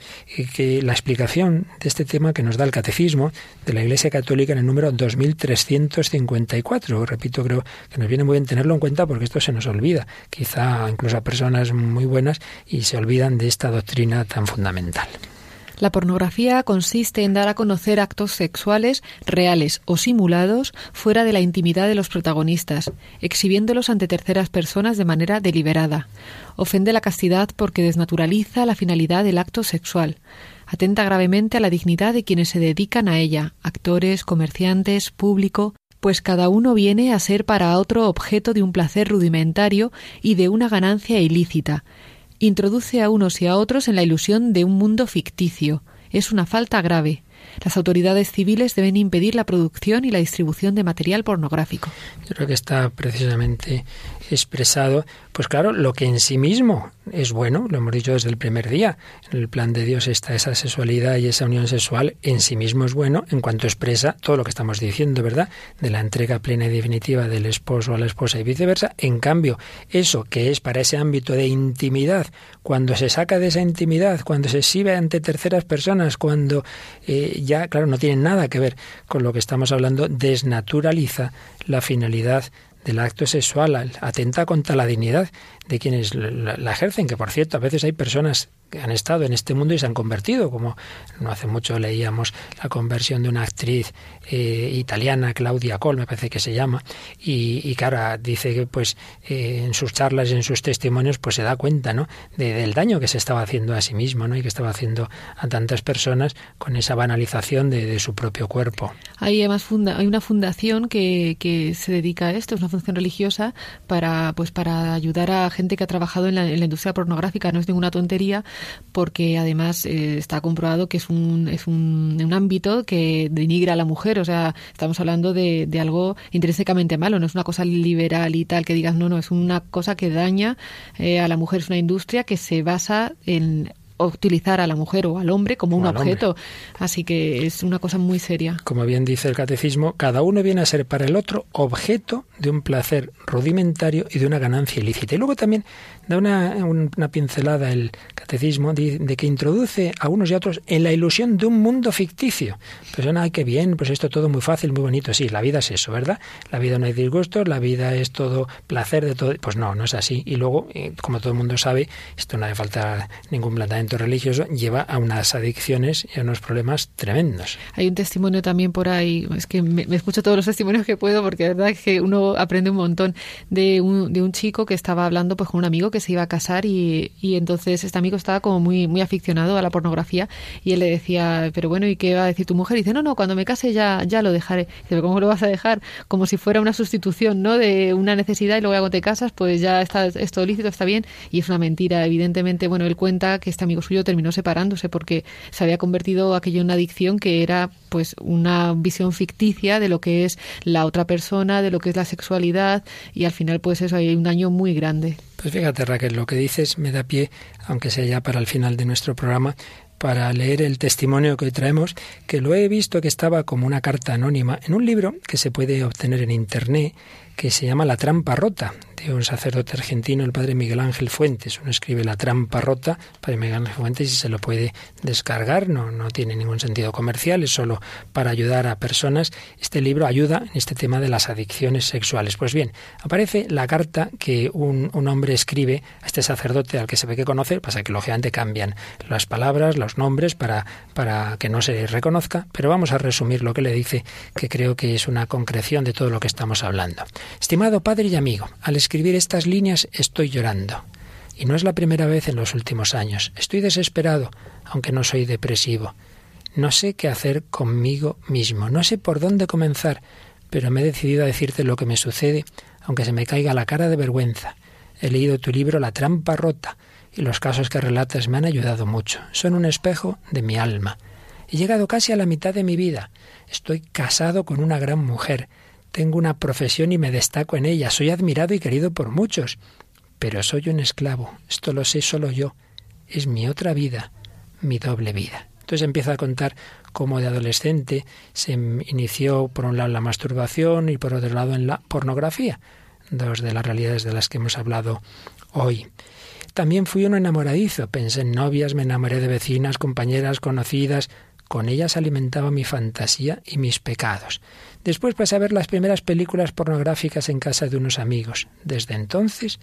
que la explicación de este tema que nos da el Catecismo de la Iglesia Católica en el número 2354. Repito, creo que nos viene muy bien tenerlo en cuenta porque esto se nos olvida, quizá incluso a personas muy buenas, y se olvidan de esta doctrina tan fundamental. La pornografía consiste en dar a conocer actos sexuales reales o simulados fuera de la intimidad de los protagonistas, exhibiéndolos ante terceras personas de manera deliberada. Ofende la castidad porque desnaturaliza la finalidad del acto sexual. Atenta gravemente a la dignidad de quienes se dedican a ella, actores, comerciantes, público, pues cada uno viene a ser para otro objeto de un placer rudimentario y de una ganancia ilícita, introduce a unos y a otros en la ilusión de un mundo ficticio. Es una falta grave. Las autoridades civiles deben impedir la producción y la distribución de material pornográfico. Yo creo que está precisamente expresado, pues claro, lo que en sí mismo es bueno, lo hemos dicho desde el primer día, en el plan de Dios está esa sexualidad y esa unión sexual en sí mismo es bueno en cuanto expresa todo lo que estamos diciendo, ¿verdad? De la entrega plena y definitiva del esposo a la esposa y viceversa. En cambio, eso que es para ese ámbito de intimidad, cuando se saca de esa intimidad, cuando se exhibe ante terceras personas, cuando eh, ya, claro, no tiene nada que ver con lo que estamos hablando, desnaturaliza la finalidad del acto sexual, atenta contra la dignidad de quienes la, ejercen, que por cierto a veces hay personas que han estado en este mundo y se han convertido, como no hace mucho leíamos la conversión de una actriz eh, italiana, Claudia Col, me parece que se llama, y, claro, dice que pues eh, en sus charlas y en sus testimonios pues se da cuenta ¿no? del daño que se estaba haciendo a sí mismo ¿no? y que estaba haciendo a tantas personas con esa banalización de, su propio cuerpo. Hay además funda hay una fundación que, que se dedica a esto, es una fundación religiosa para pues para ayudar a gente que ha trabajado en la, industria pornográfica, no es ninguna tontería, porque además eh, está comprobado que es un, es un, un, ámbito que denigra a la mujer, o sea, estamos hablando de, de algo intrínsecamente malo, no es una cosa liberal y tal que digas, no, no, es una cosa que daña eh, a la mujer, es una industria que se basa en utilizar a la mujer o al hombre como un objeto. Así que es una cosa muy seria. Como bien dice el catecismo, cada uno viene a ser para el otro objeto de un placer rudimentario y de una ganancia ilícita. Y luego también da una, una pincelada el catecismo de, que introduce a unos y a otros en la ilusión de un mundo ficticio. Pues, ay, qué bien, pues esto todo muy fácil, muy bonito. Sí, la vida es eso, ¿verdad? La vida no hay disgustos, la vida es todo placer de todo. Pues no, no es así. Y luego, eh, como todo el mundo sabe, esto no hace falta ningún planteamiento religioso, lleva a unas adicciones y a unos problemas tremendos. Hay un testimonio también por ahí, es que me, escucho todos los testimonios que puedo porque la verdad es que uno aprende un montón de un, de un chico que estaba hablando pues con un amigo que se iba a casar y, y, entonces este amigo estaba como muy, muy aficionado a la pornografía y él le decía, pero bueno, ¿y qué va a decir tu mujer? Y dice, no, no, cuando me case ya, ya lo dejaré. Dice, ¿cómo lo vas a dejar? Como si fuera una sustitución, ¿no? De una necesidad y luego cuando te casas, pues ya está esto lícito, está bien. Y es una mentira, evidentemente. Bueno, él cuenta que este amigo suyo terminó separándose porque se había convertido aquello en una adicción que era pues una visión ficticia de lo que es la otra persona, de lo que es la sexualidad y al final pues eso hay un daño muy grande. Pues fíjate Raquel, lo que dices me da pie, aunque sea ya para el final de nuestro programa, para leer el testimonio que hoy traemos, que lo he visto que estaba como una carta anónima en un libro que se puede obtener en Internet que se llama La trampa rota, de un sacerdote argentino, el padre Miguel Ángel Fuentes. Uno escribe La trampa rota, padre Miguel Ángel Fuentes, y se lo puede descargar, no, no tiene ningún sentido comercial, es solo para ayudar a personas. Este libro ayuda en este tema de las adicciones sexuales. Pues bien, aparece la carta que un, un hombre escribe a este sacerdote al que se ve que conoce, pasa que lógicamente cambian las palabras, los nombres para, para que no se reconozca, pero vamos a resumir lo que le dice, que creo que es una concreción de todo lo que estamos hablando. Estimado padre y amigo, al escribir estas líneas estoy llorando. Y no es la primera vez en los últimos años. Estoy desesperado, aunque no soy depresivo. No sé qué hacer conmigo mismo, no sé por dónde comenzar, pero me he decidido a decirte lo que me sucede, aunque se me caiga la cara de vergüenza. He leído tu libro La trampa rota, y los casos que relatas me han ayudado mucho. Son un espejo de mi alma. He llegado casi a la mitad de mi vida. Estoy casado con una gran mujer. Tengo una profesión y me destaco en ella. Soy admirado y querido por muchos. pero soy un esclavo, esto lo sé solo yo, es mi otra vida, mi doble vida. Entonces empieza a contar cómo de adolescente se inició por un lado la masturbación y por otro lado en la pornografía, dos de las realidades de las que hemos hablado hoy. También fui un enamoradizo, pensé en novias, me enamoré de vecinas, compañeras, conocidas, con ellas alimentaba mi fantasía y mis pecados. Después pasé a ver las primeras películas pornográficas en casa de unos amigos. Desde entonces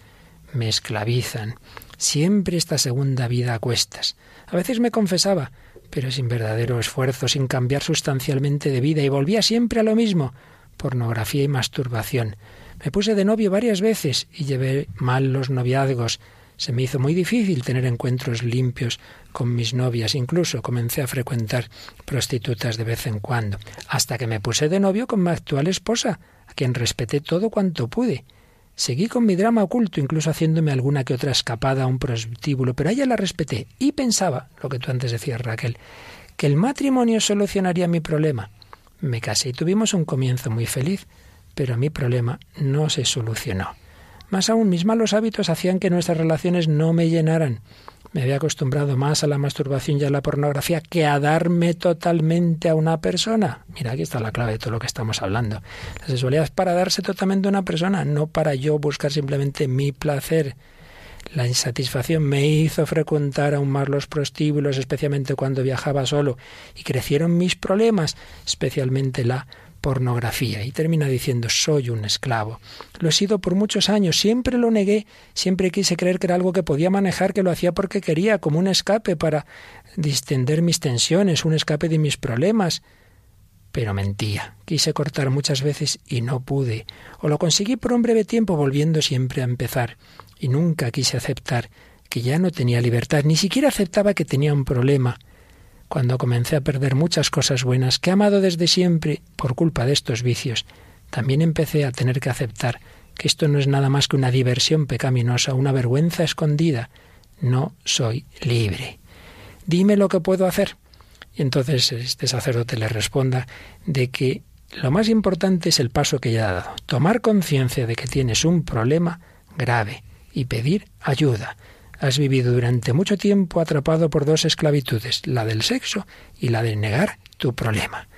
me esclavizan. Siempre esta segunda vida a cuestas. A veces me confesaba, pero sin verdadero esfuerzo, sin cambiar sustancialmente de vida, y volvía siempre a lo mismo pornografía y masturbación. Me puse de novio varias veces y llevé mal los noviazgos. Se me hizo muy difícil tener encuentros limpios con mis novias, incluso comencé a frecuentar prostitutas de vez en cuando, hasta que me puse de novio con mi actual esposa, a quien respeté todo cuanto pude. Seguí con mi drama oculto, incluso haciéndome alguna que otra escapada a un prostíbulo, pero a ella la respeté y pensaba, lo que tú antes decías, Raquel, que el matrimonio solucionaría mi problema. Me casé y tuvimos un comienzo muy feliz, pero mi problema no se solucionó. Más aún, mis malos hábitos hacían que nuestras relaciones no me llenaran. Me había acostumbrado más a la masturbación y a la pornografía que a darme totalmente a una persona. Mira, aquí está la clave de todo lo que estamos hablando. La sexualidad es para darse totalmente a una persona, no para yo buscar simplemente mi placer. La insatisfacción me hizo frecuentar aún más los prostíbulos, especialmente cuando viajaba solo, y crecieron mis problemas, especialmente la pornografía y termina diciendo soy un esclavo. Lo he sido por muchos años, siempre lo negué, siempre quise creer que era algo que podía manejar, que lo hacía porque quería, como un escape para distender mis tensiones, un escape de mis problemas. Pero mentía. Quise cortar muchas veces y no pude. O lo conseguí por un breve tiempo volviendo siempre a empezar. Y nunca quise aceptar que ya no tenía libertad, ni siquiera aceptaba que tenía un problema cuando comencé a perder muchas cosas buenas que he amado desde siempre por culpa de estos vicios, también empecé a tener que aceptar que esto no es nada más que una diversión pecaminosa, una vergüenza escondida. No soy libre. Dime lo que puedo hacer. Y entonces este sacerdote le responda de que lo más importante es el paso que ya ha dado, tomar conciencia de que tienes un problema grave y pedir ayuda. Has vivido durante mucho tiempo atrapado por dos esclavitudes, la del sexo y la de negar tu problema.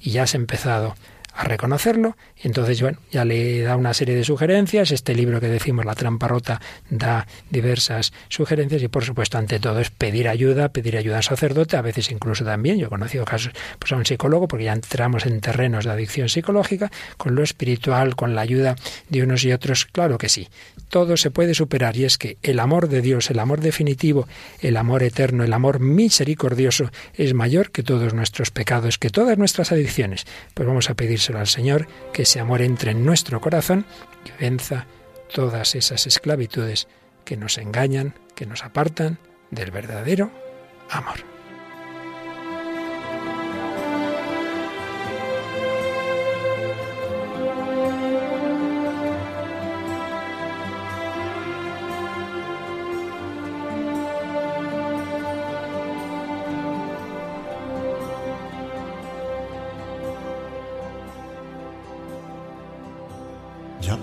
Y ya has empezado a reconocerlo. Y entonces, bueno, ya le da una serie de sugerencias. Este libro que decimos, La trampa rota, da diversas sugerencias y, por supuesto, ante todo es pedir ayuda, pedir ayuda al sacerdote, a veces incluso también. Yo he conocido casos pues, a un psicólogo, porque ya entramos en terrenos de adicción psicológica, con lo espiritual, con la ayuda de unos y otros. Claro que sí. Todo se puede superar y es que el amor de Dios, el amor definitivo, el amor eterno, el amor misericordioso es mayor que todos nuestros pecados, que todas nuestras adicciones. Pues vamos a pedir al Señor, que ese amor entre en nuestro corazón y venza todas esas esclavitudes que nos engañan, que nos apartan del verdadero amor.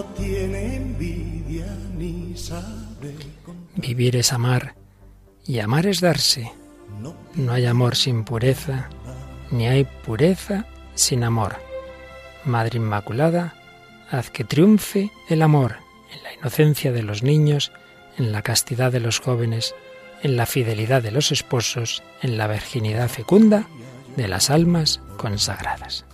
No tiene envidia ni sabe Vivir es amar y amar es darse. No hay amor sin pureza, ni hay pureza sin amor. Madre Inmaculada, haz que triunfe el amor en la inocencia de los niños, en la castidad de los jóvenes, en la fidelidad de los esposos, en la virginidad fecunda de las almas consagradas.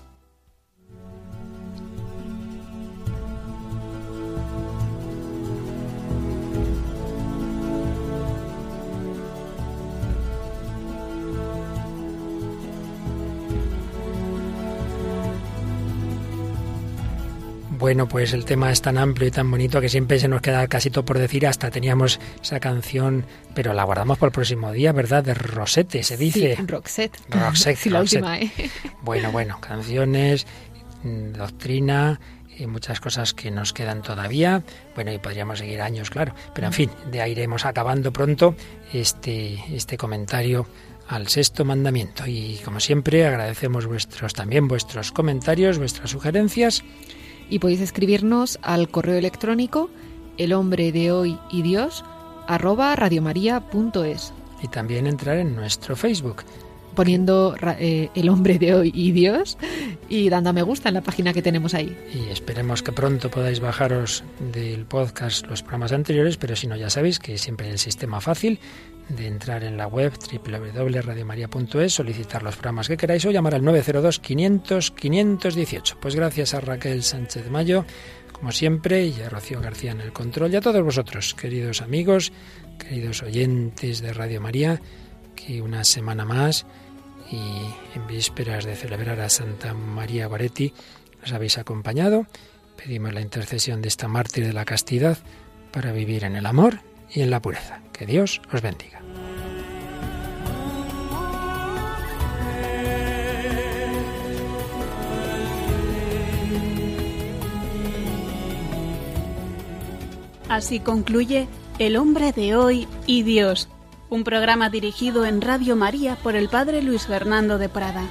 Bueno, pues el tema es tan amplio y tan bonito que siempre se nos queda casi todo por decir. Hasta teníamos esa canción, pero la guardamos para el próximo día, ¿verdad? De Rosette, se dice. Sí, Roxette. Roxette. Sí, la Roxette. última, ¿eh? Bueno, bueno, canciones, mm, doctrina y muchas cosas que nos quedan todavía. Bueno, y podríamos seguir años, claro. Pero en fin, de ahí iremos acabando pronto este, este comentario al sexto mandamiento. Y como siempre, agradecemos vuestros también vuestros comentarios, vuestras sugerencias. Y podéis escribirnos al correo electrónico el hombre de hoy y Dios arroba radiomaria.es Y también entrar en nuestro Facebook. poniendo eh, el hombre de hoy y Dios y dando a me gusta en la página que tenemos ahí. Y esperemos que pronto podáis bajaros del podcast los programas anteriores, pero si no, ya sabéis que siempre hay el sistema fácil de entrar en la web www.radiomaria.es, solicitar los programas que queráis o llamar al 902-500-518. Pues gracias a Raquel Sánchez Mayo, como siempre, y a Rocío García en el control, y a todos vosotros, queridos amigos, queridos oyentes de Radio María, que una semana más y en vísperas de celebrar a Santa María Goretti nos habéis acompañado. Pedimos la intercesión de esta mártir de la castidad para vivir en el amor y en la pureza. Que Dios os bendiga. Así concluye El hombre de hoy y Dios, un programa dirigido en Radio María por el Padre Luis Fernando de Prada.